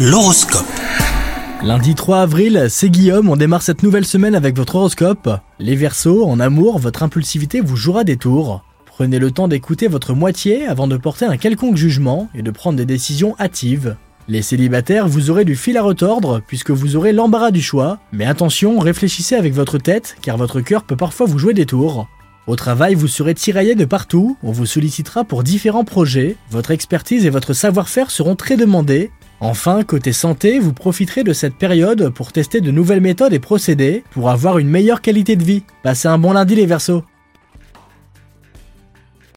L'horoscope. Lundi 3 avril, c'est Guillaume, on démarre cette nouvelle semaine avec votre horoscope. Les Verseaux, en amour, votre impulsivité vous jouera des tours. Prenez le temps d'écouter votre moitié avant de porter un quelconque jugement et de prendre des décisions hâtives. Les célibataires, vous aurez du fil à retordre puisque vous aurez l'embarras du choix, mais attention, réfléchissez avec votre tête car votre cœur peut parfois vous jouer des tours. Au travail, vous serez tiraillé de partout, on vous sollicitera pour différents projets, votre expertise et votre savoir-faire seront très demandés, Enfin, côté santé, vous profiterez de cette période pour tester de nouvelles méthodes et procédés pour avoir une meilleure qualité de vie. Passez un bon lundi les Verseaux